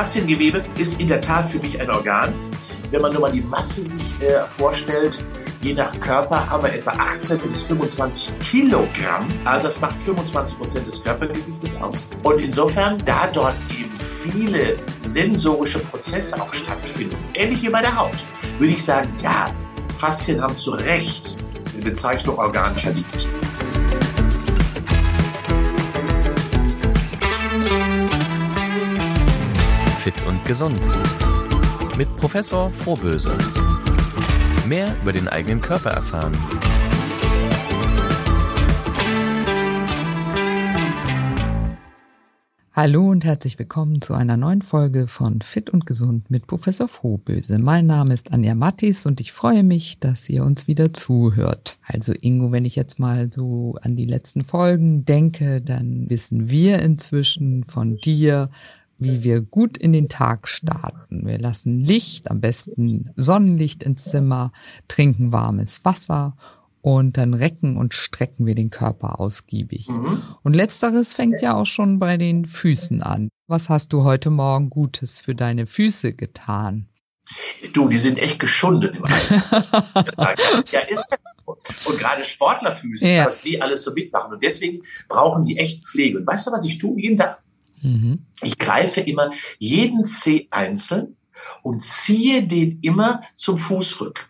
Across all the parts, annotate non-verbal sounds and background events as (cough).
Fasziengewebe ist in der Tat für mich ein Organ. Wenn man nur mal die Masse sich äh, vorstellt, je nach Körper haben wir etwa 18 bis 25 Kilogramm. Also das macht 25 Prozent des Körpergewichtes aus. Und insofern, da dort eben viele sensorische Prozesse auch stattfinden, ähnlich wie bei der Haut, würde ich sagen, ja, Faszien haben zu Recht die Bezeichnung Organ verdient. Gesund. Mit Professor Frohböse. Mehr über den eigenen Körper erfahren. Hallo und herzlich willkommen zu einer neuen Folge von Fit und Gesund mit Professor Frohböse. Mein Name ist Anja Mattis und ich freue mich, dass ihr uns wieder zuhört. Also Ingo, wenn ich jetzt mal so an die letzten Folgen denke, dann wissen wir inzwischen von dir, wie wir gut in den Tag starten. Wir lassen Licht, am besten Sonnenlicht ins Zimmer, trinken warmes Wasser und dann recken und strecken wir den Körper ausgiebig. Mhm. Und letzteres fängt ja auch schon bei den Füßen an. Was hast du heute Morgen Gutes für deine Füße getan? Du, die sind echt geschunden im Alter. (laughs) ja, ist und gerade Sportlerfüße, ja. was die alles so mitmachen. Und deswegen brauchen die echt Pflege. Und weißt du, was ich tue jeden Tag? Mhm. Ich greife immer jeden Zeh einzeln und ziehe den immer zum Fußrücken.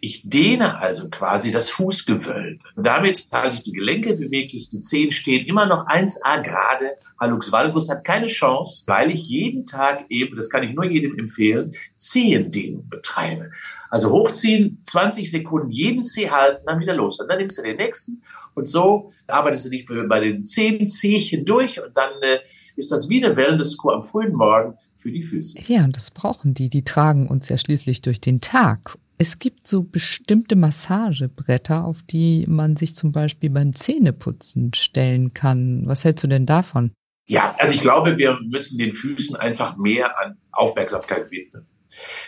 Ich dehne also quasi das Fußgewölbe. damit halte ich die Gelenke beweglich, die Zehen stehen immer noch 1a gerade. Hallux valgus hat keine Chance, weil ich jeden Tag eben, das kann ich nur jedem empfehlen, Zehendehnung betreibe. Also hochziehen, 20 Sekunden jeden Zeh halten, dann wieder los. Und dann nimmst du den nächsten und so arbeitest du dich bei den zehn Zehchen durch und dann äh, ist das wie eine Wellnesskur am frühen Morgen für die Füße. Ja, und das brauchen die. Die tragen uns ja schließlich durch den Tag. Es gibt so bestimmte Massagebretter, auf die man sich zum Beispiel beim Zähneputzen stellen kann. Was hältst du denn davon? Ja, also ich glaube, wir müssen den Füßen einfach mehr an Aufmerksamkeit widmen.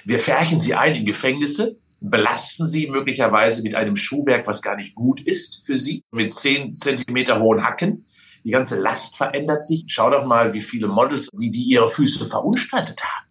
Wir färchen sie ein in Gefängnisse, belasten sie möglicherweise mit einem Schuhwerk, was gar nicht gut ist für sie, mit zehn Zentimeter hohen Hacken. Die ganze Last verändert sich. Schau doch mal, wie viele Models, wie die ihre Füße verunstaltet haben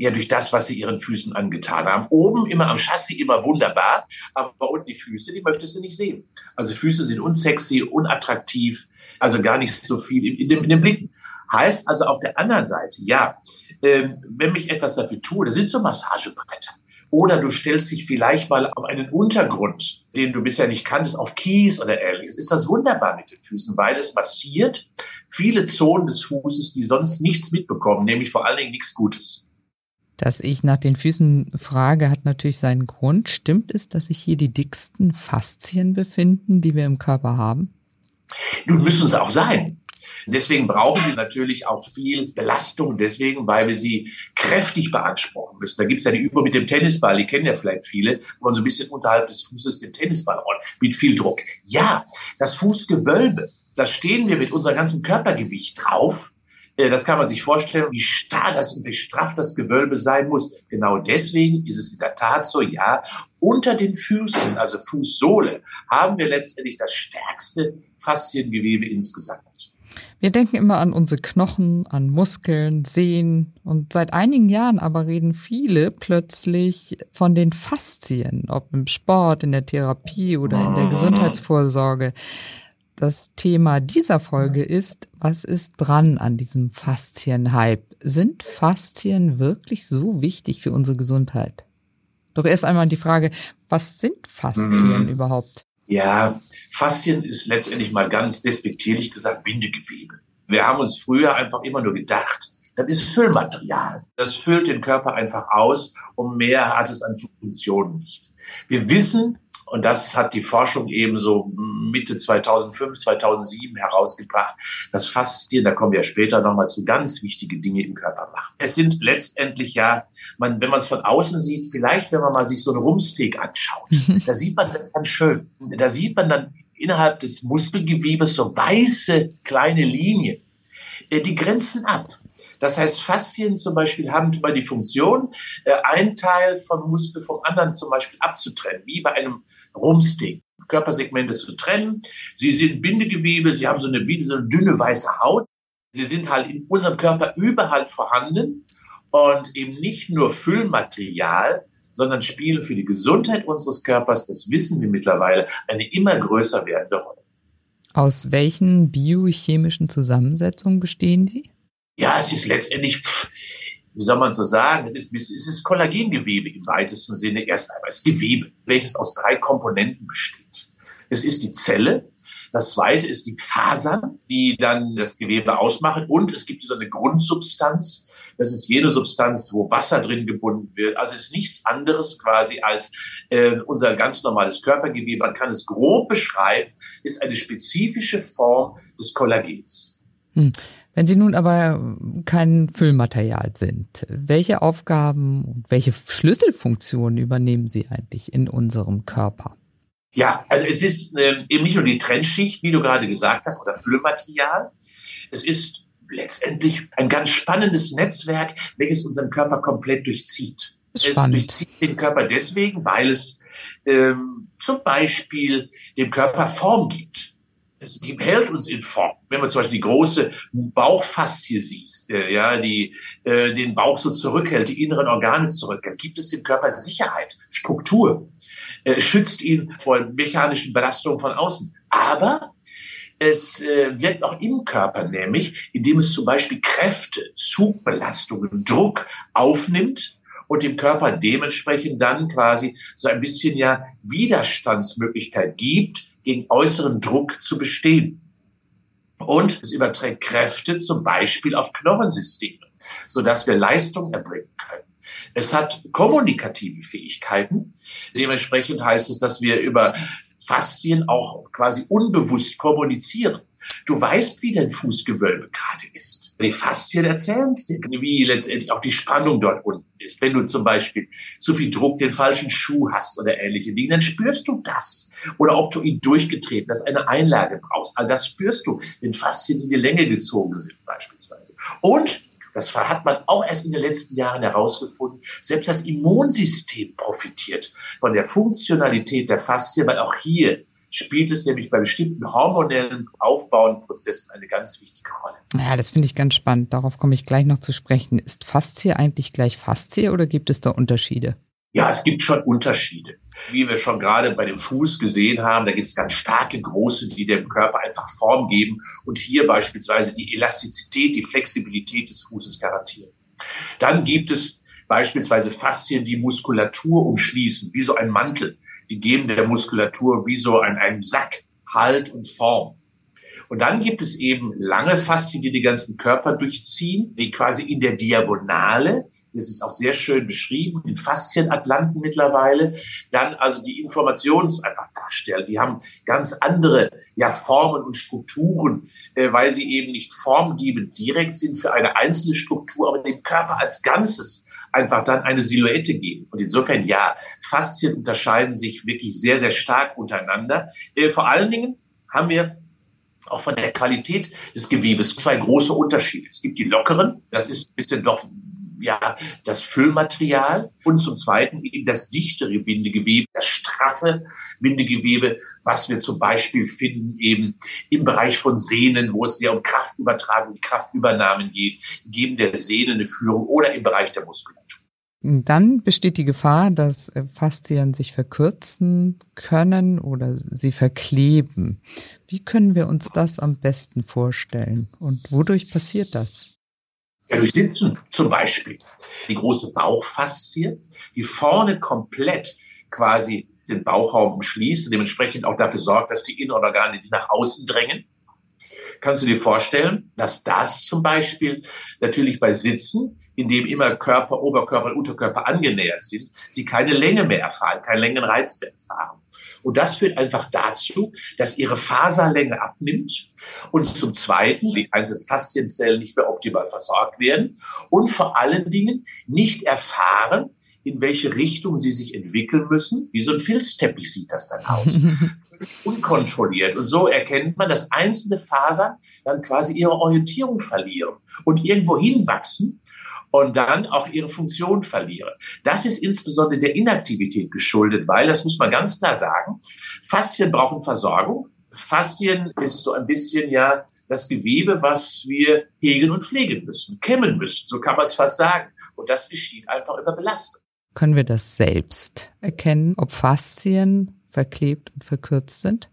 eher durch das, was sie ihren Füßen angetan haben. Oben immer am Chassis immer wunderbar, aber unten die Füße, die möchtest du nicht sehen. Also Füße sind unsexy, unattraktiv, also gar nicht so viel in, dem, in den Blicken. Heißt also auf der anderen Seite, ja, ähm, wenn ich etwas dafür tue, das sind so Massagebretter. Oder du stellst dich vielleicht mal auf einen Untergrund, den du bisher nicht kanntest, auf Kies oder ähnliches. Ist das wunderbar mit den Füßen, weil es massiert viele Zonen des Fußes, die sonst nichts mitbekommen, nämlich vor allen Dingen nichts Gutes. Dass ich nach den Füßen frage, hat natürlich seinen Grund. Stimmt es, dass sich hier die dicksten Faszien befinden, die wir im Körper haben? Nun müssen es auch sein. Deswegen brauchen sie natürlich auch viel Belastung, deswegen, weil wir sie kräftig beanspruchen müssen. Da gibt es ja die Übung mit dem Tennisball, die kennen ja vielleicht viele, wo man so ein bisschen unterhalb des Fußes den Tennisball rollt, mit viel Druck. Ja, das Fußgewölbe, da stehen wir mit unserem ganzen Körpergewicht drauf äh, das kann man sich vorstellen, wie starr das und wie straff das Gewölbe sein muss. Genau deswegen ist es in der Tat so, ja, unter den Füßen, also Fußsohle, haben wir letztendlich das stärkste Fasziengewebe insgesamt. Wir denken immer an unsere Knochen, an Muskeln, Sehnen und seit einigen Jahren aber reden viele plötzlich von den Faszien, ob im Sport, in der Therapie oder in der. Gesundheitsvorsorge. Das Thema dieser Folge ist, was ist dran an diesem Faszienhype? Sind Faszien wirklich so wichtig für unsere Gesundheit? Doch erst einmal die Frage, was sind Faszien mhm. überhaupt? Ja, Faszien ist letztendlich mal ganz despektierlich gesagt Bindegewebe. Wir haben uns früher einfach immer nur gedacht, das ist Füllmaterial. Das füllt den Körper einfach aus und mehr hat es an Funktionen nicht. Wir wissen, und das hat die Forschung eben so Mitte 2005, 2007 herausgebracht, dass Faszien, da kommen wir später nochmal zu, ganz wichtige Dinge im Körper machen. Es sind letztendlich ja, man, wenn man es von außen sieht, vielleicht wenn man mal sich so eine Rumsteak anschaut, mhm. da sieht man das ganz schön. Da sieht man dann innerhalb des Muskelgewebes so weiße kleine Linien. Äh, die grenzen ab. Das heißt, Faszien zum Beispiel haben immer die Funktion, äh, ein Teil vom Muskel vom anderen zum Beispiel abzutrennen, wie bei einem Rumstick. Körpersegmente zu trennen. Sie sind Bindegewebe, sie haben so eine, wie so eine dünne weiße Haut. Sie sind halt in unserem Körper überall vorhanden und eben nicht nur Füllmaterial, sondern spielen für die Gesundheit unseres Körpers, das wissen wir mittlerweile, eine immer größer werdende Rolle. Aus welchen biochemischen Zusammensetzungen bestehen die? Ja, es ist letztendlich, wie soll man so sagen, es ist, es ist Kollagengewebe im weitesten Sinne erst einmal. Es ist Gewebe, welches aus drei Komponenten besteht. Es ist die Zelle, das zweite ist die Fasern, die dann das Gewebe ausmachen. Und es gibt so eine Grundsubstanz. Das ist jene Substanz, wo Wasser drin gebunden wird. Also es ist nichts anderes quasi als äh, unser ganz normales Körpergewebe. Man kann es grob beschreiben, ist eine spezifische Form des Kollagens. Hm. Wenn Sie nun aber kein Füllmaterial sind, welche Aufgaben und welche Schlüsselfunktionen übernehmen Sie eigentlich in unserem Körper? Ja, also es ist ähm, eben nicht nur die Trennschicht, wie du gerade gesagt hast, oder Füllmaterial. Es ist letztendlich ein ganz spannendes Netzwerk, welches unseren Körper komplett durchzieht. Spannend. Es durchzieht den Körper deswegen, weil es ähm, zum Beispiel dem Körper Form gibt. Es hält uns in Form. Wenn man zum Beispiel die große Bauchfaszie sieht, äh, ja, die äh, den Bauch so zurückhält, die inneren Organe zurückhält, gibt es dem Körper Sicherheit, Struktur. Äh, schützt ihn vor mechanischen Belastungen von außen. Aber es äh, wirkt auch im Körper, nämlich indem es zum Beispiel Kräfte, Zugbelastungen, Druck aufnimmt und dem Körper dementsprechend dann quasi so ein bisschen ja Widerstandsmöglichkeit gibt, gegen äußeren Druck zu bestehen. Und es überträgt Kräfte zum Beispiel auf Knochensysteme, sodass wir Leistung erbringen können. Es hat kommunikative Fähigkeiten. Dementsprechend heißt es, dass wir über Faszien auch quasi unbewusst kommunizieren. Du weißt, wie dein Fußgewölbe gerade ist. Die Faszien erzählen es dir, wie letztendlich auch die Spannung dort unten ist. Wenn du zum Beispiel zu viel Druck, den falschen Schuh hast oder ähnliche Dinge, dann spürst du das. Oder ob du ihn durchgetreten hast, eine Einlage brauchst. All das spürst du, wenn Faszien in die Länge gezogen sind beispielsweise. Und das hat man auch erst in den letzten Jahren herausgefunden. Selbst das Immunsystem profitiert von der Funktionalität der Faszien, weil auch hier spielt es nämlich bei bestimmten hormonellen aufbauenden Prozessen eine ganz wichtige Rolle. Ja, das finde ich ganz spannend. Darauf komme ich gleich noch zu sprechen. Ist Faszie eigentlich gleich Faszie oder gibt es da Unterschiede? Ja, es gibt schon Unterschiede. Wie wir schon gerade bei dem Fuß gesehen haben, da gibt es ganz starke große, die dem Körper einfach Form geben und hier beispielsweise die Elastizität, die Flexibilität des Fußes garantieren. Dann gibt es beispielsweise Faszien, die Muskulatur umschließen, wie so ein Mantel. Die geben der Muskulatur wie so ein, einen Sack Halt und Form. Und dann gibt es eben lange Faszien, die den ganzen Körper durchziehen, die quasi in der Diagonale das ist auch sehr schön beschrieben, in Faszienatlanten mittlerweile, dann also die Informationen einfach darstellen. Die haben ganz andere ja, Formen und Strukturen, äh, weil sie eben nicht formgebend direkt sind für eine einzelne Struktur, aber dem Körper als Ganzes einfach dann eine Silhouette geben. Und insofern ja, Faszien unterscheiden sich wirklich sehr, sehr stark untereinander. Äh, vor allen Dingen haben wir auch von der Qualität des Gewebes zwei große Unterschiede. Es gibt die lockeren, das ist ein bisschen doch ja, das Füllmaterial und zum Zweiten eben das dichtere Bindegewebe, das straffe Bindegewebe, was wir zum Beispiel finden eben im Bereich von Sehnen, wo es sehr um Kraftübertragung, Kraftübernahmen geht, geben der Sehnen eine Führung oder im Bereich der Muskulatur. Dann besteht die Gefahr, dass Faszien sich verkürzen können oder sie verkleben. Wie können wir uns das am besten vorstellen und wodurch passiert das? Ja, durch Sitzen zum Beispiel. Die große Bauchfaszie, die vorne komplett quasi den Bauchraum umschließt und dementsprechend auch dafür sorgt, dass die Innenorgane, die nach außen drängen, kannst du dir vorstellen, dass das zum Beispiel natürlich bei Sitzen, in dem immer Körper, Oberkörper und Unterkörper angenähert sind, sie keine Länge mehr erfahren, keinen Längenreiz mehr erfahren. Und das führt einfach dazu, dass ihre Faserlänge abnimmt und zum Zweiten die einzelnen Faszienzellen nicht mehr optimal versorgt werden und vor allen Dingen nicht erfahren, in welche Richtung sie sich entwickeln müssen. Wie so ein Filzteppich sieht das dann aus. (laughs) Unkontrolliert. Und so erkennt man, dass einzelne Fasern dann quasi ihre Orientierung verlieren und irgendwo hinwachsen und dann auch ihre Funktion verlieren. Das ist insbesondere der Inaktivität geschuldet, weil, das muss man ganz klar sagen, Faszien brauchen Versorgung. Faszien ist so ein bisschen ja das Gewebe, was wir hegen und pflegen müssen, kämmen müssen, so kann man es fast sagen. Und das geschieht einfach über Belastung. Können wir das selbst erkennen, ob Faszien verklebt und verkürzt sind?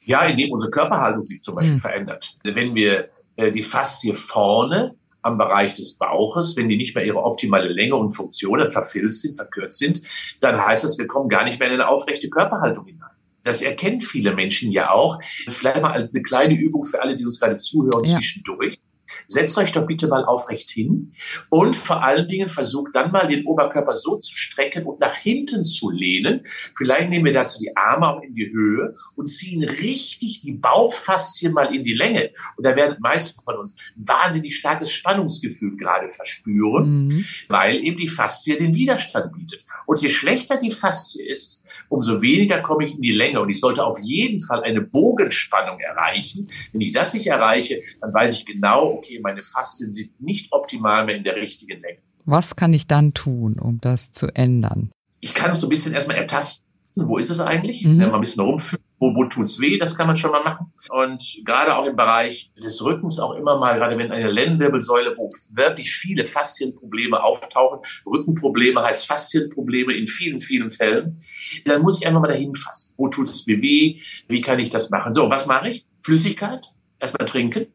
Ja, indem unsere Körperhaltung sich zum Beispiel hm. verändert. Wenn wir äh, die Faszie vorne am Bereich des Bauches, wenn die nicht mehr ihre optimale Länge und Funktion verfilzt sind, verkürzt sind, dann heißt das, wir kommen gar nicht mehr in eine aufrechte Körperhaltung hinein. Das erkennen viele Menschen ja auch. Vielleicht mal eine kleine Übung für alle, die uns gerade zuhören ja. zwischendurch. Setzt euch doch bitte mal aufrecht hin und vor allen Dingen versucht dann mal den Oberkörper so zu strecken und nach hinten zu lehnen. Vielleicht nehmen wir dazu die Arme auch in die Höhe und ziehen richtig die Bauchfaszien mal in die Länge. Und da werden meisten von uns ein wahnsinnig starkes Spannungsgefühl gerade verspüren, mhm. weil eben die Faszie den Widerstand bietet. Und je schlechter die Faszie ist, umso weniger komme ich in die Länge. Und ich sollte auf jeden Fall eine Bogenspannung erreichen. Wenn ich das nicht erreiche, dann weiß ich genau, okay, meine Faszien sind nicht optimal mehr in der richtigen Länge. Was kann ich dann tun, um das zu ändern? Ich kann es so ein bisschen erstmal ertasten. Wo ist es eigentlich? Mhm. Wenn man ein bisschen rumfühlt, wo, wo tut's weh, das kann man schon mal machen. Und gerade auch im Bereich des Rückens auch immer mal, gerade wenn eine Lendenwirbelsäule, wo wirklich viele Faszienprobleme auftauchen, Rückenprobleme heißt Faszienprobleme in vielen, vielen Fällen, dann muss ich einfach mal dahin fassen. Wo tut es mir weh? Wie kann ich das machen? So, was mache ich? Flüssigkeit, erstmal trinken,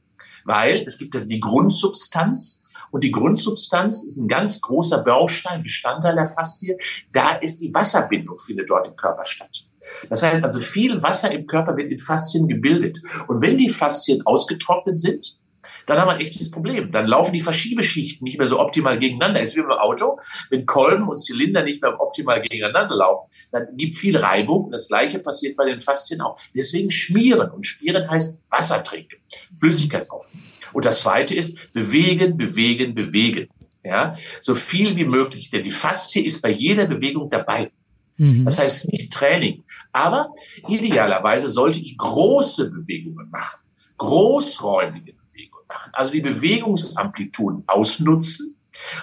weil es gibt das die Grundsubstanz und die Grundsubstanz ist ein ganz großer Baustein, Bestandteil der Faszie. Da ist die Wasserbindung, findet dort im Körper statt. Das heißt also, viel Wasser im Körper wird in Faszien gebildet. Und wenn die Faszien ausgetrocknet sind, dann haben wir ein echtes Problem. Dann laufen die Verschiebeschichten nicht mehr so optimal gegeneinander. Es ist wie beim Auto. Wenn Kolben und Zylinder nicht mehr optimal gegeneinander laufen, dann gibt viel Reibung. Das Gleiche passiert bei den Faszien auch. Deswegen schmieren. Und schmieren heißt Wasser trinken, Flüssigkeit aufnehmen. Und das zweite ist bewegen, bewegen, bewegen. Ja, so viel wie möglich, denn die Faszie ist bei jeder Bewegung dabei. Mhm. Das heißt nicht Training. Aber idealerweise sollte ich große Bewegungen machen, großräumige Bewegungen machen, also die Bewegungsamplituden ausnutzen,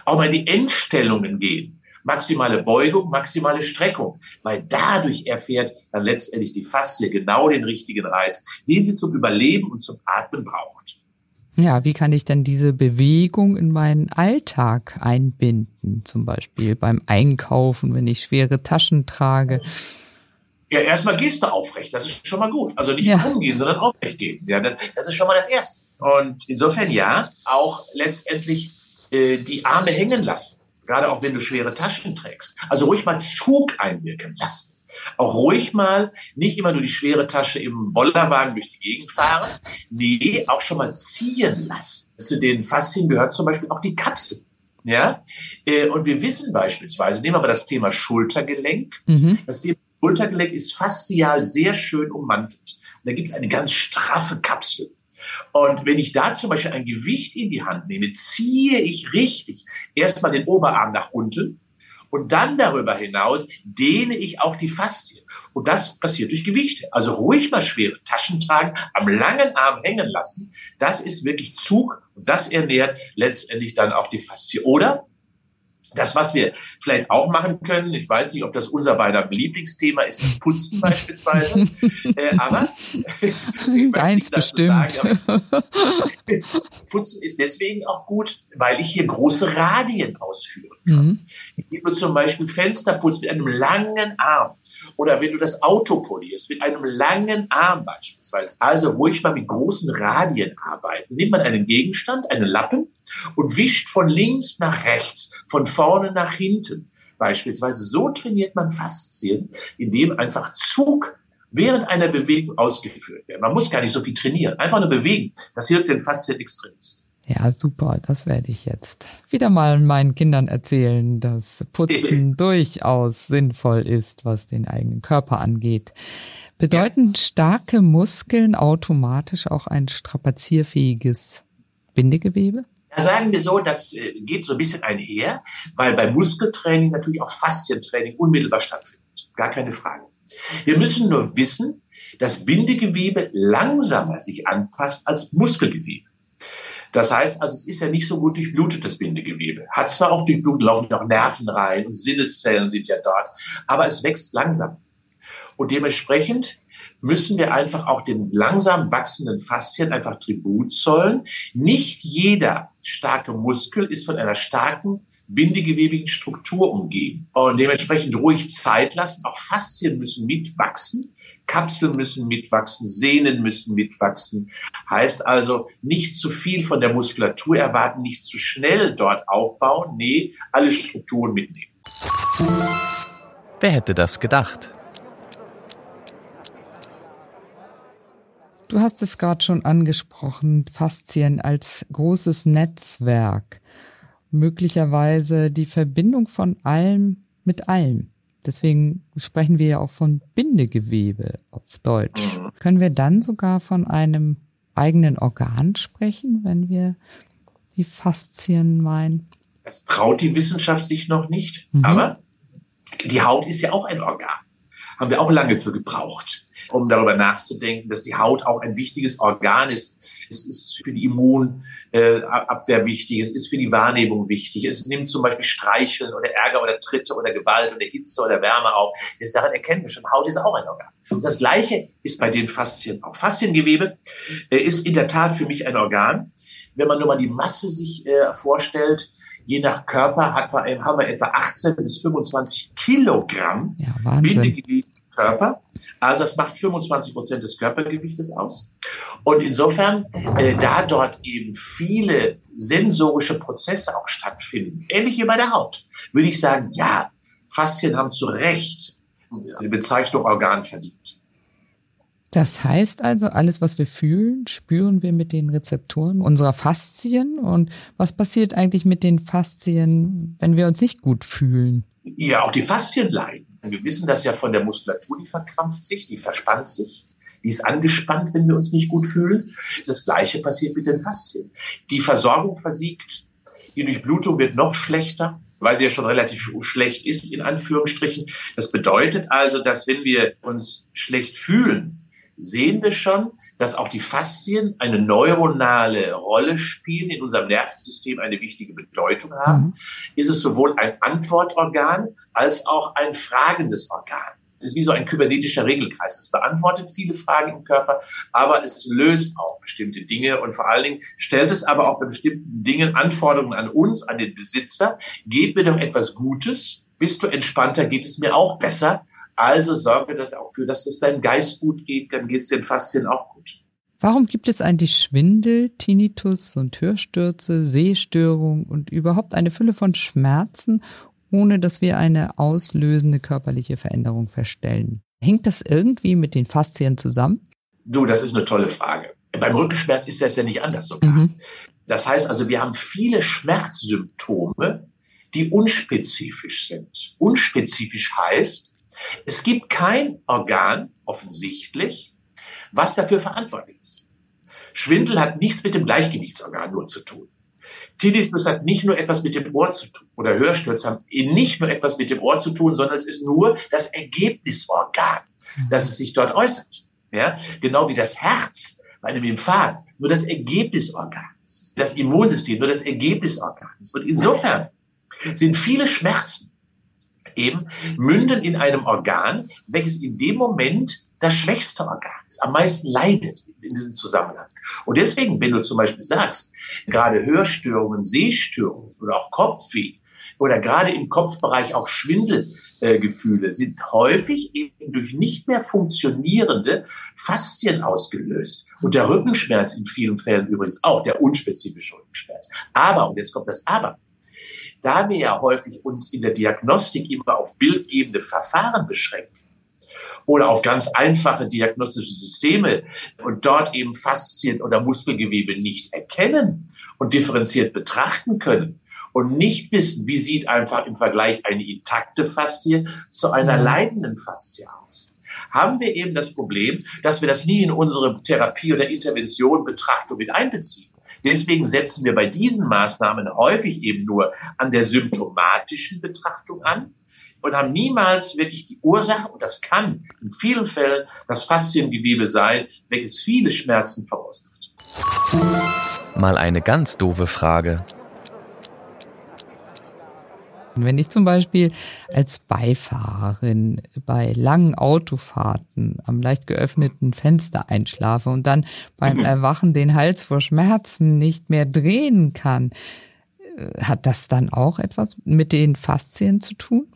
auch mal in die Endstellungen gehen. Maximale Beugung, maximale Streckung, weil dadurch erfährt dann letztendlich die Faszie genau den richtigen Reiz, den sie zum Überleben und zum Atmen braucht. Ja, wie kann ich denn diese Bewegung in meinen Alltag einbinden? Zum Beispiel beim Einkaufen, wenn ich schwere Taschen trage. Ja, erstmal gehst du aufrecht. Das ist schon mal gut. Also nicht ja. rumgehen, sondern aufrecht gehen. Ja, das, das ist schon mal das Erste. Und insofern ja, auch letztendlich äh, die Arme hängen lassen. Gerade auch wenn du schwere Taschen trägst. Also ruhig mal Zug einwirken lassen. Auch ruhig mal nicht immer nur die schwere Tasche im Bollerwagen durch die Gegend fahren. Nee, auch schon mal ziehen lassen. Zu den Faszien gehört zum Beispiel auch die Kapsel. Ja, äh, und wir wissen beispielsweise, nehmen wir mal das Thema Schultergelenk. Mhm. Das Thema Schultergelenk ist faszial sehr schön ummantelt. Und da gibt es eine ganz straffe Kapsel. Und wenn ich da zum Beispiel ein Gewicht in die Hand nehme, ziehe ich richtig erstmal den Oberarm nach unten und dann darüber hinaus dehne ich auch die Faszien. Und das passiert durch Gewichte. Also ruhig mal schwere Taschen tragen, am langen Arm hängen lassen. Das ist wirklich Zug und das ernährt letztendlich dann auch die Faszie. Oder das, was wir vielleicht auch machen können, ich weiß nicht, ob das unser beider Lieblingsthema ist, das Putzen beispielsweise, (laughs) äh, aber deins bestimmt. Sagen, (laughs) Putzen ist deswegen auch gut, weil ich hier große Radien ausführen kann. Mhm. Ich gebe zum Beispiel Fensterputz mit einem langen Arm oder wenn du das Auto polierst mit einem langen Arm beispielsweise. Also ruhig mal mit großen Radien arbeiten. Nimmt man einen Gegenstand, einen Lappen und wischt von links nach rechts, von vorne nach hinten. Beispielsweise so trainiert man Faszien, indem einfach Zug während einer Bewegung ausgeführt wird. Man muss gar nicht so viel trainieren, einfach nur bewegen. Das hilft den Faszien extrem. Ja, super. Das werde ich jetzt wieder mal meinen Kindern erzählen, dass Putzen (laughs) durchaus sinnvoll ist, was den eigenen Körper angeht. Bedeuten ja. starke Muskeln automatisch auch ein strapazierfähiges Bindegewebe? Da sagen wir so, das äh, geht so ein bisschen einher, weil beim Muskeltraining natürlich auch Faszientraining unmittelbar stattfindet. Gar keine Frage. Wir müssen nur wissen, dass Bindegewebe langsamer sich anpasst als Muskelgewebe. Das heißt also, es ist ja nicht so gut durchblutetes Bindegewebe. Hat zwar auch durchblutet, laufen auch Nerven rein und Sinneszellen sind ja dort, aber es wächst langsam. Und dementsprechend müssen wir einfach auch den langsam wachsenden Faszien einfach Tribut zollen. Nicht jeder starke Muskel ist von einer starken bindegewebigen Struktur umgeben und dementsprechend ruhig Zeit lassen. Auch Faszien müssen mitwachsen. Kapseln müssen mitwachsen, Sehnen müssen mitwachsen. Heißt also, nicht zu viel von der Muskulatur erwarten, nicht zu schnell dort aufbauen. Nee, alle Strukturen mitnehmen. Wer hätte das gedacht? Du hast es gerade schon angesprochen, Faszien als großes Netzwerk. Möglicherweise die Verbindung von allem mit allem. Deswegen sprechen wir ja auch von Bindegewebe auf Deutsch. Können wir dann sogar von einem eigenen Organ sprechen, wenn wir die Faszien meinen? Das traut die Wissenschaft sich noch nicht, mhm. aber die Haut ist ja auch ein Organ. Haben wir auch lange für gebraucht um darüber nachzudenken, dass die Haut auch ein wichtiges Organ ist. Es ist für die Immunabwehr wichtig, es ist für die Wahrnehmung wichtig. Es nimmt zum Beispiel Streicheln oder Ärger oder Tritte oder Gewalt oder Hitze oder Wärme auf. Jetzt daran erkennen wir schon, Haut ist auch ein Organ. Und das Gleiche ist bei den Faszien auch. Fasziengewebe äh, ist in der Tat für mich ein Organ. Wenn man nur mal die Masse sich äh, vorstellt, je nach Körper hat wir, haben wir etwa 18 bis 25 Kilogramm ja, Bindegewebe Körper. Also das macht 25 Prozent des Körpergewichtes aus. Und insofern, äh, da dort eben viele sensorische Prozesse auch stattfinden, ähnlich wie bei der Haut, würde ich sagen, ja, Faszien haben zu Recht eine Bezeichnung Organ verdient. Das heißt also, alles, was wir fühlen, spüren wir mit den Rezeptoren unserer Faszien. Und was passiert eigentlich mit den Faszien, wenn wir uns nicht gut fühlen? Ja, auch die Faszien leiden. Wir wissen das ja von der Muskulatur, die verkrampft sich, die verspannt sich. Die ist angespannt, wenn wir uns nicht gut fühlen. Das Gleiche passiert mit den Faszien. Die Versorgung versiegt. Die Durchblutung wird noch schlechter, weil sie ja schon relativ schlecht ist, in Anführungsstrichen. Das bedeutet also, dass wenn wir uns schlecht fühlen, sehen wir schon, dass auch die Faszien eine neuronale Rolle spielen, in unserem Nervensystem eine wichtige Bedeutung haben, mhm. ist es sowohl ein Antwortorgan als auch ein fragendes Organ. Das ist wie so ein kybernetischer Regelkreis. Es beantwortet viele Fragen im Körper, aber es löst auch bestimmte Dinge und vor allen Dingen stellt es aber auch bei bestimmten Dingen Anforderungen an uns, an den Besitzer. Gib mir doch etwas Gutes. Bist du entspannter, geht es mir auch besser. Also sorge dafür, dass es deinem Geist gut geht, dann geht es den Faszien auch gut. Warum gibt es eigentlich Schwindel, Tinnitus und Hörstürze, Sehstörung und überhaupt eine Fülle von Schmerzen, ohne dass wir eine auslösende körperliche Veränderung feststellen? Hängt das irgendwie mit den Faszien zusammen? Du, das ist eine tolle Frage. Beim Rückenschmerz ist das ja nicht anders sogar. Mhm. Das heißt also, wir haben viele Schmerzsymptome, die unspezifisch sind. Unspezifisch heißt, es gibt kein Organ, offensichtlich, was dafür verantwortlich ist. Schwindel hat nichts mit dem Gleichgewichtsorgan nur zu tun. Tinnitus hat nicht nur etwas mit dem Ohr zu tun oder Hörstürze haben nicht nur etwas mit dem Ohr zu tun, sondern es ist nur das Ergebnisorgan, dass es sich dort äußert. Ja? Genau wie das Herz bei einem Infarkt nur das Ergebnisorgan ist. Das Immunsystem nur das Ergebnisorgan ist. Und insofern sind viele Schmerzen eben münden in einem Organ, welches in dem Moment das schwächste Organ ist, am meisten leidet in diesem Zusammenhang. Und deswegen, wenn du zum Beispiel sagst, gerade Hörstörungen, Sehstörungen oder auch Kopfweh oder gerade im Kopfbereich auch Schwindelgefühle äh, sind häufig eben durch nicht mehr funktionierende Faszien ausgelöst. Und der Rückenschmerz in vielen Fällen übrigens auch, der unspezifische Rückenschmerz. Aber, und jetzt kommt das Aber, da wir ja häufig uns in der Diagnostik immer auf bildgebende Verfahren beschränken oder auf ganz einfache diagnostische Systeme und dort eben Faszien oder Muskelgewebe nicht erkennen und differenziert betrachten können und nicht wissen, wie sieht einfach im Vergleich eine intakte Faszie zu einer leidenden Faszie aus haben wir eben das Problem, dass wir das nie in unsere Therapie oder Intervention Betrachtung mit einbeziehen. Deswegen setzen wir bei diesen Maßnahmen häufig eben nur an der symptomatischen Betrachtung an und haben niemals wirklich die Ursache, und das kann in vielen Fällen das Fasziengewebe sein, welches viele Schmerzen verursacht. Mal eine ganz doofe Frage. Wenn ich zum Beispiel als Beifahrerin bei langen Autofahrten am leicht geöffneten Fenster einschlafe und dann beim. (laughs) Erwachen den Hals vor Schmerzen nicht mehr drehen kann, Äh, hat das dann auch etwas mit den Faszien zu tun?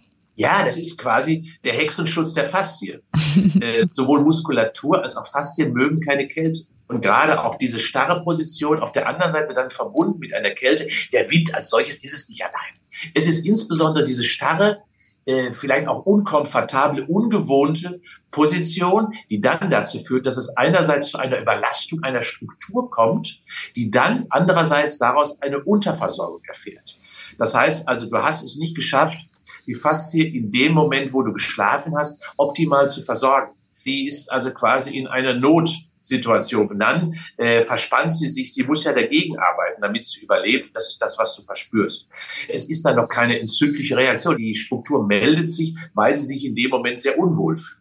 Ja, das ist quasi der Hexenschutz der Faszien. (laughs) äh, sowohl Muskulatur als auch Faszien mögen keine Kälte. Und gerade auch diese starre Position auf der anderen Seite dann verbunden mit einer Kälte. Der Wind als solches ist es nicht allein. Es ist insbesondere diese starre, äh, vielleicht auch unkomfortable, ungewohnte Position, die dann dazu führt, dass es einerseits zu einer Überlastung einer Struktur kommt, die dann andererseits daraus eine Unterversorgung erfährt. Das heißt also, du hast es nicht geschafft, die Faszie in dem Moment, wo du geschlafen hast, optimal zu versorgen. Die ist also quasi in einer Notsituation. Und dann äh, verspannt sie sich, sie muss ja dagegen arbeiten, damit sie überlebt. Das ist das, was du verspürst. Es ist dann noch keine entzündliche Reaktion. Die Struktur meldet sich, weil sie sich in dem Moment sehr unwohl fühlt.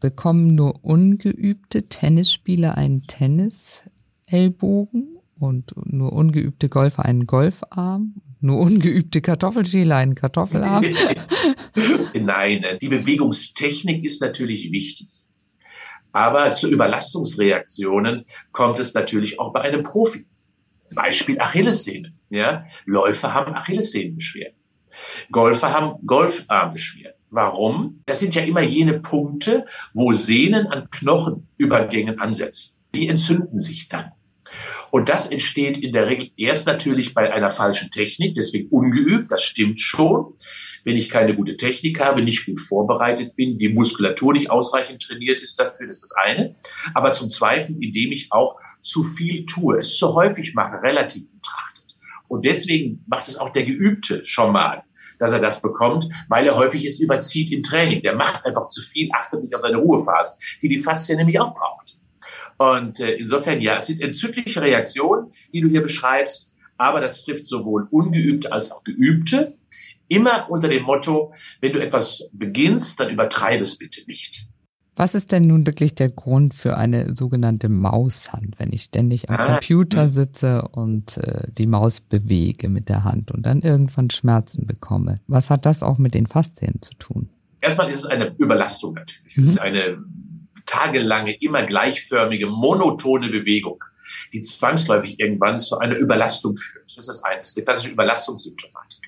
Bekommen nur ungeübte Tennisspieler einen Tennisellbogen und nur ungeübte Golfer einen Golfarm? Nur ungeübte Kartoffelschäler einen Kartoffelarm? (laughs) Nein, die Bewegungstechnik ist natürlich wichtig. Aber zu Überlastungsreaktionen kommt es natürlich auch bei einem Profi. Beispiel Achillessehne. Ja? Läufer haben Achillessehnenbeschwerden. Golfer haben Golfarmbeschwerden. Warum? Das sind ja immer jene Punkte, wo Sehnen an Knochenübergängen ansetzen. Die entzünden sich dann. Und das entsteht in der Regel erst natürlich bei einer falschen Technik, deswegen ungeübt, das stimmt schon. Wenn ich keine gute Technik habe, nicht gut vorbereitet bin, die Muskulatur nicht ausreichend trainiert ist dafür, das ist das eine. Aber zum Zweiten, indem ich auch zu viel tue, es zu häufig mache, relativ betrachtet. Und deswegen macht es auch der Geübte schon mal dass er das bekommt, weil er häufig es überzieht im Training. Der macht einfach zu viel, achtet nicht auf seine Ruhephase, die die Faszie nämlich auch braucht. Und äh, insofern, ja, es sind entzündliche Reaktionen, die du hier beschreibst, aber das trifft sowohl Ungeübte als auch Geübte. Immer unter dem Motto, wenn du etwas beginnst, dann übertreibe es bitte nicht. Was ist denn nun wirklich der Grund für eine sogenannte Maushand, wenn ich ständig am ah, Computer sitze und äh, die Maus bewege mit der Hand und dann irgendwann Schmerzen bekomme? Was hat das auch mit den Faszien zu tun? Erstmal ist es eine Überlastung natürlich. Mhm. Es ist eine tagelange, immer gleichförmige, monotone Bewegung, die zwangsläufig irgendwann zu einer Überlastung führt. Das ist eines, die klassische Überlastungssymptomatik.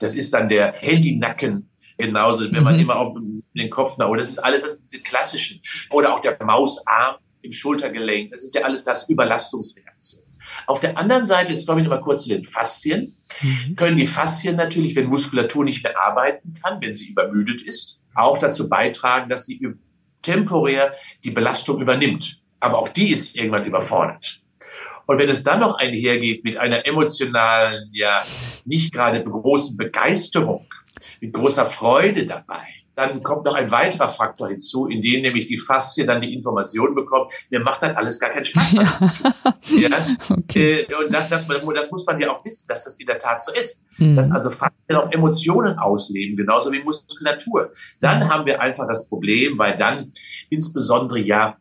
Das ist dann der Handynacken, genauso, wenn man mhm. immer auf den Kopf nach, das ist alles das diese klassischen, oder auch der Mausarm im Schultergelenk, das ist ja alles das Überlastungsreaktion. Auf der anderen Seite ist, glaube ich, noch mal kurz zu den Faszien. Mhm. Können die Faszien natürlich, wenn Muskulatur nicht mehr arbeiten kann, wenn sie übermüdet ist, auch dazu beitragen, dass sie temporär die Belastung übernimmt. Aber auch die ist irgendwann überfordert. Und wenn es dann noch einhergeht mit einer emotionalen, ja, nicht gerade großen Begeisterung, mit großer Freude dabei, dann kommt noch ein weiterer Faktor hinzu, in dem nämlich die Faszie dann die Information bekommt, mir macht das alles gar keinen Spaß. Ja. (laughs) ja? Okay. Äh, und das, das, das, muss man ja auch wissen, dass das in der Tat so ist. Mhm. Dass also Faszien auch Emotionen ausleben, genauso wie Muskulatur. Dann haben wir einfach das Problem, weil dann insbesondere ja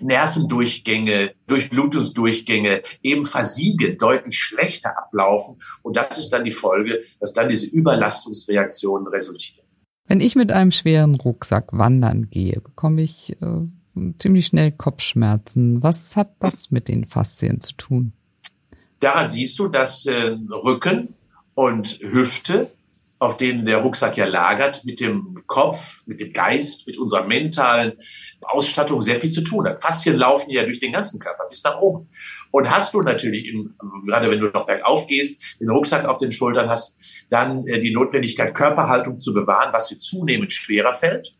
Nervendurchgänge, Durchblutungsdurchgänge eben versiegen, deutlich schlechter ablaufen. Und das ist dann die Folge, dass dann diese Überlastungsreaktionen resultieren. Wenn ich mit einem schweren Rucksack wandern gehe, bekomme ich äh, ziemlich schnell Kopfschmerzen. Was hat das mit den Faszien zu tun? Daran siehst du, dass äh, Rücken und Hüfte, auf denen der Rucksack ja lagert, mit dem Kopf, mit dem Geist, mit unserer mentalen Ausstattung sehr viel zu tun hat. Faszien laufen ja durch den ganzen Körper bis nach oben. Und hast du natürlich, im, gerade wenn du noch bergauf gehst, den Rucksack auf den Schultern hast, dann äh, die Notwendigkeit, Körperhaltung zu bewahren, was dir zunehmend schwerer fällt.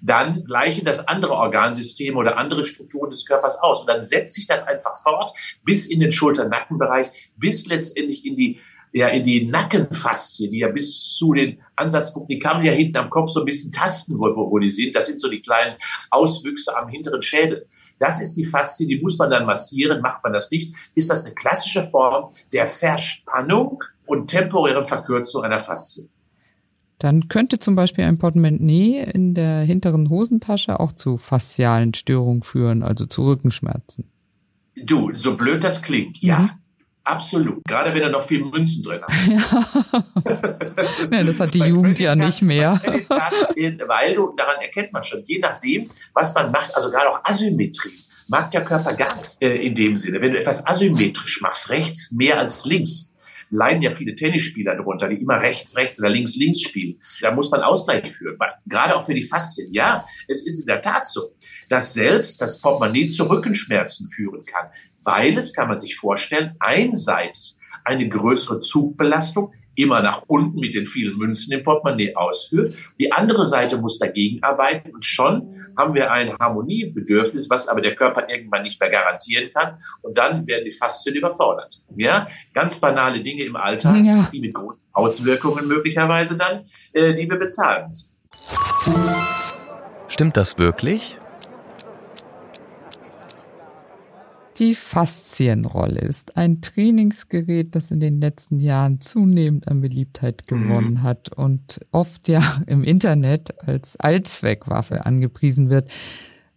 Dann gleichen das andere Organsysteme oder andere Strukturen des Körpers aus. Und dann setzt sich das einfach fort bis in den Schulter-Nackenbereich, bis letztendlich in die ja in die Nackenfaszie, die ja bis zu den Ansatzpunkten, die kann man ja hinten am Kopf so ein bisschen tasten, wo, wo die sind. Das sind so die kleinen Auswüchse am hinteren Schädel. Das ist die Faszie, die muss man dann massieren. Macht man das nicht, ist das eine klassische Form der Verspannung und temporären Verkürzung einer Faszie. Dann könnte zum Beispiel ein Portemonnaie in der hinteren Hosentasche auch zu faszialen Störungen führen, also zu Rückenschmerzen. Du, so blöd das klingt, ja. Mhm. Absolut. Gerade wenn er noch viel Münzen drin hat. (laughs) Ja. das hat die Jugend ja nicht mehr. Weil du, daran erkennt man schon, je nachdem, was man macht, also gerade auch Asymmetrie, mag der Körper gar nicht äh, in dem Sinne. Wenn du etwas asymmetrisch machst, rechts mehr als links, leiden ja viele Tennisspieler drunter, die immer rechts, rechts oder links, links spielen. Da muss man Ausgleich führen, gerade auch für die Faszien. Ja, es ist in der Tat so, dass selbst das Portemonnaie zu Rückenschmerzen führen kann, weil es, kann man sich vorstellen, einseitig eine größere Zugbelastung immer nach unten mit den vielen Münzen im Portemonnaie ausführt. Die andere Seite muss dagegen arbeiten und schon haben wir ein Harmoniebedürfnis, was aber der Körper irgendwann nicht mehr garantieren kann und dann werden die Faszien überfordert. Ja, ganz banale Dinge im Alltag, ja. die mit großen Auswirkungen möglicherweise dann, äh, die wir bezahlen müssen. Stimmt das wirklich? Die Faszienrolle ist ein Trainingsgerät, das in den letzten Jahren zunehmend an Beliebtheit mhm. gewonnen mhm. hat und oft ja (laughs) im Internet als Allzweckwaffe angepriesen wird.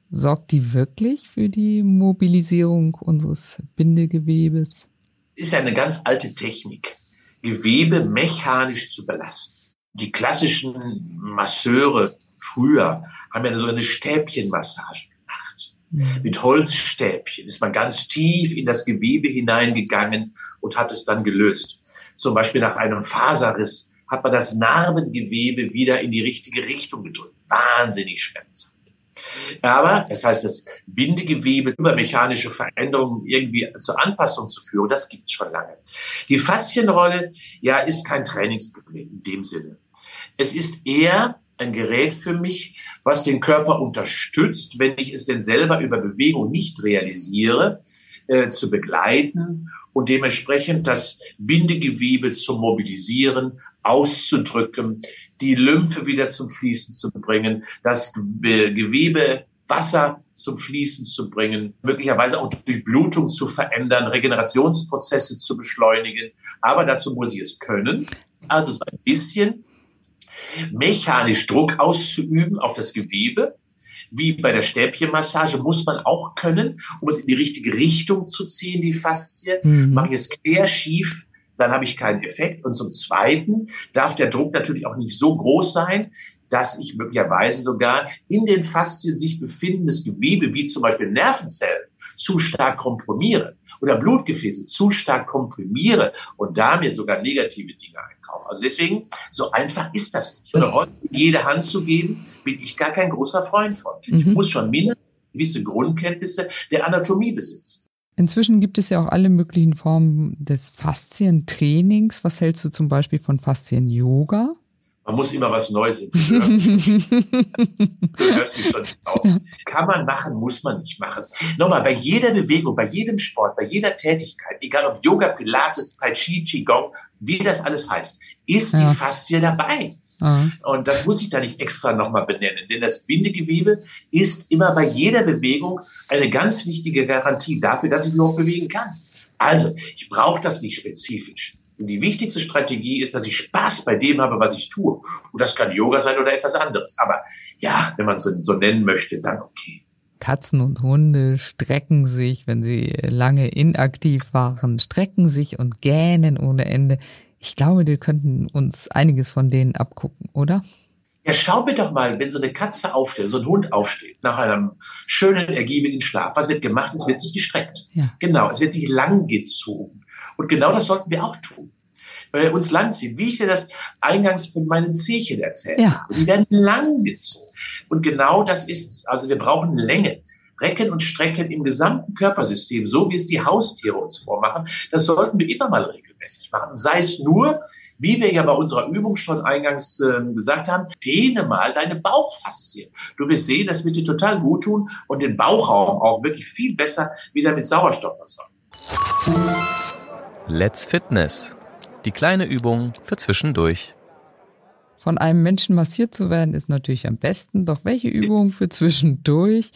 Sorgt die wirklich für die Mobilisierung unseres Bindegewebes? Ist ja eine ganz alte Technik, Gewebe mechanisch zu belasten. Die klassischen Masseure früher haben ja so eine Stäbchenmassage. Mit Holzstäbchen ist man ganz tief in das Gewebe hineingegangen und hat es dann gelöst. Zum Beispiel nach einem Faserriss hat man das Narbengewebe wieder in die richtige Richtung gedrückt. Wahnsinnig schmerzhaft. Aber das heißt, das Bindegewebe über mechanische Veränderungen irgendwie zur Anpassung zu führen, das gibt es schon lange. Die Faszienrolle, ja, ist kein Trainingsgerät in dem Sinne. Es ist eher ein Gerät für mich, was den Körper unterstützt, wenn ich es denn selber über Bewegung nicht realisiere, äh, zu begleiten und dementsprechend das Bindegewebe zu mobilisieren, auszudrücken, die Lymphe wieder zum Fließen zu bringen, das Gewebe Wasser zum Fließen zu bringen, möglicherweise auch die Blutung zu verändern, Regenerationsprozesse zu beschleunigen. Aber dazu muss ich es können. Also so ein bisschen mechanisch Druck auszuüben auf das Gewebe. Wie bei der Stäbchenmassage muss man auch können, um es in die richtige Richtung zu ziehen, die Faszie. Mhm. Mache ich es quer schief, dann habe ich keinen Effekt. Und zum Zweiten darf der Druck natürlich auch nicht so groß sein, dass ich möglicherweise sogar in den Faszien sich befindendes Gewebe, wie zum Beispiel Nervenzellen, zu stark komprimiere oder Blutgefäße zu stark komprimiere und damit sogar negative Dinge einkaufe. Also deswegen, so einfach ist das nicht. Eine Rolle in jede Hand zu geben, bin ich gar kein großer Freund von. Mhm. Ich muss schon mindestens gewisse Grundkenntnisse der Anatomie besitzen. Inzwischen gibt es ja auch alle möglichen Formen des Faszientrainings. Was hältst du zum Beispiel von Faszien-Yoga? Man muss immer was Neues entwickeln. du hörst mich schon auf. Kann man machen, muss man nicht machen. Nochmal, bei jeder Bewegung, bei jedem Sport, bei jeder Tätigkeit, egal ob Yoga, Pilates, Tai Chi, Qigong, wie das alles heißt, ist ja. die Faszie dabei. Mhm. Und das muss ich da nicht extra nochmal benennen, denn das Bindegewebe ist immer bei jeder Bewegung eine ganz wichtige Garantie dafür, dass ich überhaupt bewegen kann. Also, ich brauche das nicht spezifisch. Und die wichtigste Strategie ist, dass ich Spaß bei dem habe, was ich tue. Und das kann Yoga sein oder etwas anderes. Aber ja, wenn man es so, so nennen möchte, dann okay. Katzen und Hunde strecken sich, wenn sie lange inaktiv waren, strecken sich und gähnen ohne Ende. Ich glaube, wir könnten uns einiges von denen abgucken, oder? Ja, schau mir doch mal, wenn so eine Katze aufsteht, so ein Hund aufsteht, nach einem schönen, ergiebigen Schlaf, was wird gemacht? Es wird sich gestreckt. Ja. Genau, es wird sich langgezogen. Und genau das sollten wir auch tun. Äh, uns langziehen, wie ich dir das eingangs von meinen Zehchen erzählt ja. habe. Die werden langgezogen. Und genau das ist es. Also wir brauchen Länge. Recken und Strecken im gesamten Körpersystem, so wie es die Haustiere uns vormachen, das sollten wir immer mal regelmäßig machen. Sei es nur, wie wir ja bei unserer Übung schon eingangs äh, gesagt haben, dehne mal deine Bauchfaszien. Du wirst sehen, das wird dir total gut tun und den Bauchraum auch wirklich viel besser wieder mit Sauerstoff versorgen. Let's Fitness. Die kleine Übung für zwischendurch. Von einem Menschen massiert zu werden ist natürlich am besten, doch welche Übung für zwischendurch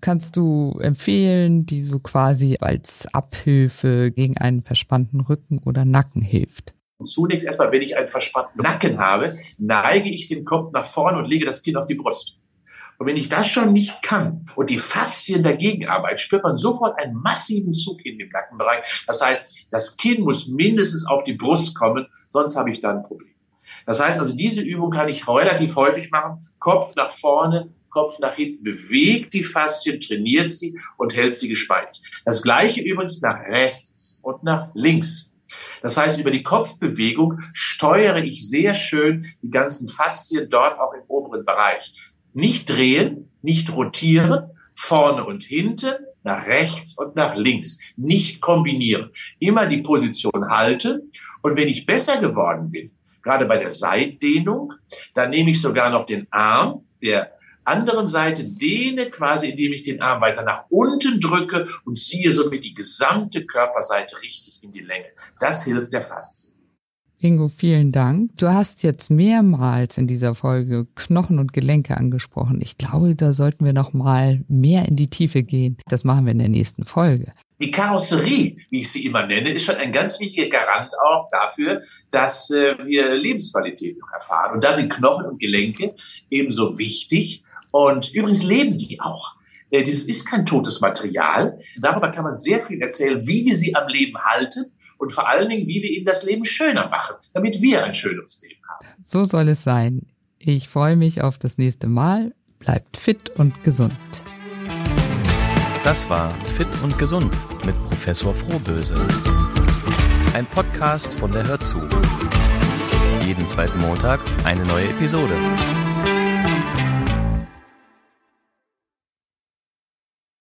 kannst du empfehlen, die so quasi als Abhilfe gegen einen verspannten Rücken oder Nacken hilft? Zunächst erstmal, wenn ich einen verspannten Nacken habe, neige ich den Kopf nach vorne und lege das Kinn auf die Brust. Und wenn ich das schon nicht kann und die Faszien dagegen arbeiten, spürt man sofort einen massiven Zug in dem Nackenbereich. Das heißt, das Kinn muss mindestens auf die Brust kommen, sonst habe ich da ein Problem. Das heißt also, diese Übung kann ich relativ häufig machen. Kopf nach vorne, Kopf nach hinten, bewegt die Faszien, trainiert sie und hält sie gespeichert. Das gleiche übrigens nach rechts und nach links. Das heißt, über die Kopfbewegung steuere ich sehr schön die ganzen Faszien dort auch im oberen Bereich. Nicht drehen, nicht rotieren, vorne und hinten, nach rechts und nach links. Nicht kombinieren. Immer die Position halten. Und wenn ich besser geworden bin, gerade bei der Seitdehnung, dann nehme ich sogar noch den Arm der anderen Seite, dehne quasi, indem ich den Arm weiter nach unten drücke und ziehe somit die gesamte Körperseite richtig in die Länge. Das hilft der Faszie. Ingo, vielen Dank. Du hast jetzt mehrmals in dieser Folge Knochen und Gelenke angesprochen. Ich glaube, da sollten wir noch mal mehr in die Tiefe gehen. Das machen wir in der nächsten Folge. Die Karosserie, wie ich sie immer nenne, ist schon ein ganz wichtiger Garant auch dafür, dass äh, wir Lebensqualität noch erfahren. Und da sind Knochen und Gelenke ebenso wichtig. Und übrigens leben die auch. Äh, dieses ist kein totes Material. Darüber kann man sehr viel erzählen, wie wir sie am Leben halten und vor allen Dingen, wie wir ihnen das Leben schöner machen, damit wir ein schönes Leben haben. So soll es sein. Ich freue mich auf das nächste Mal. Bleibt fit und gesund. Das war Fit und Gesund mit Professor Frohböse. Ein Podcast von der Hörzu. Jeden zweiten Montag eine neue Episode.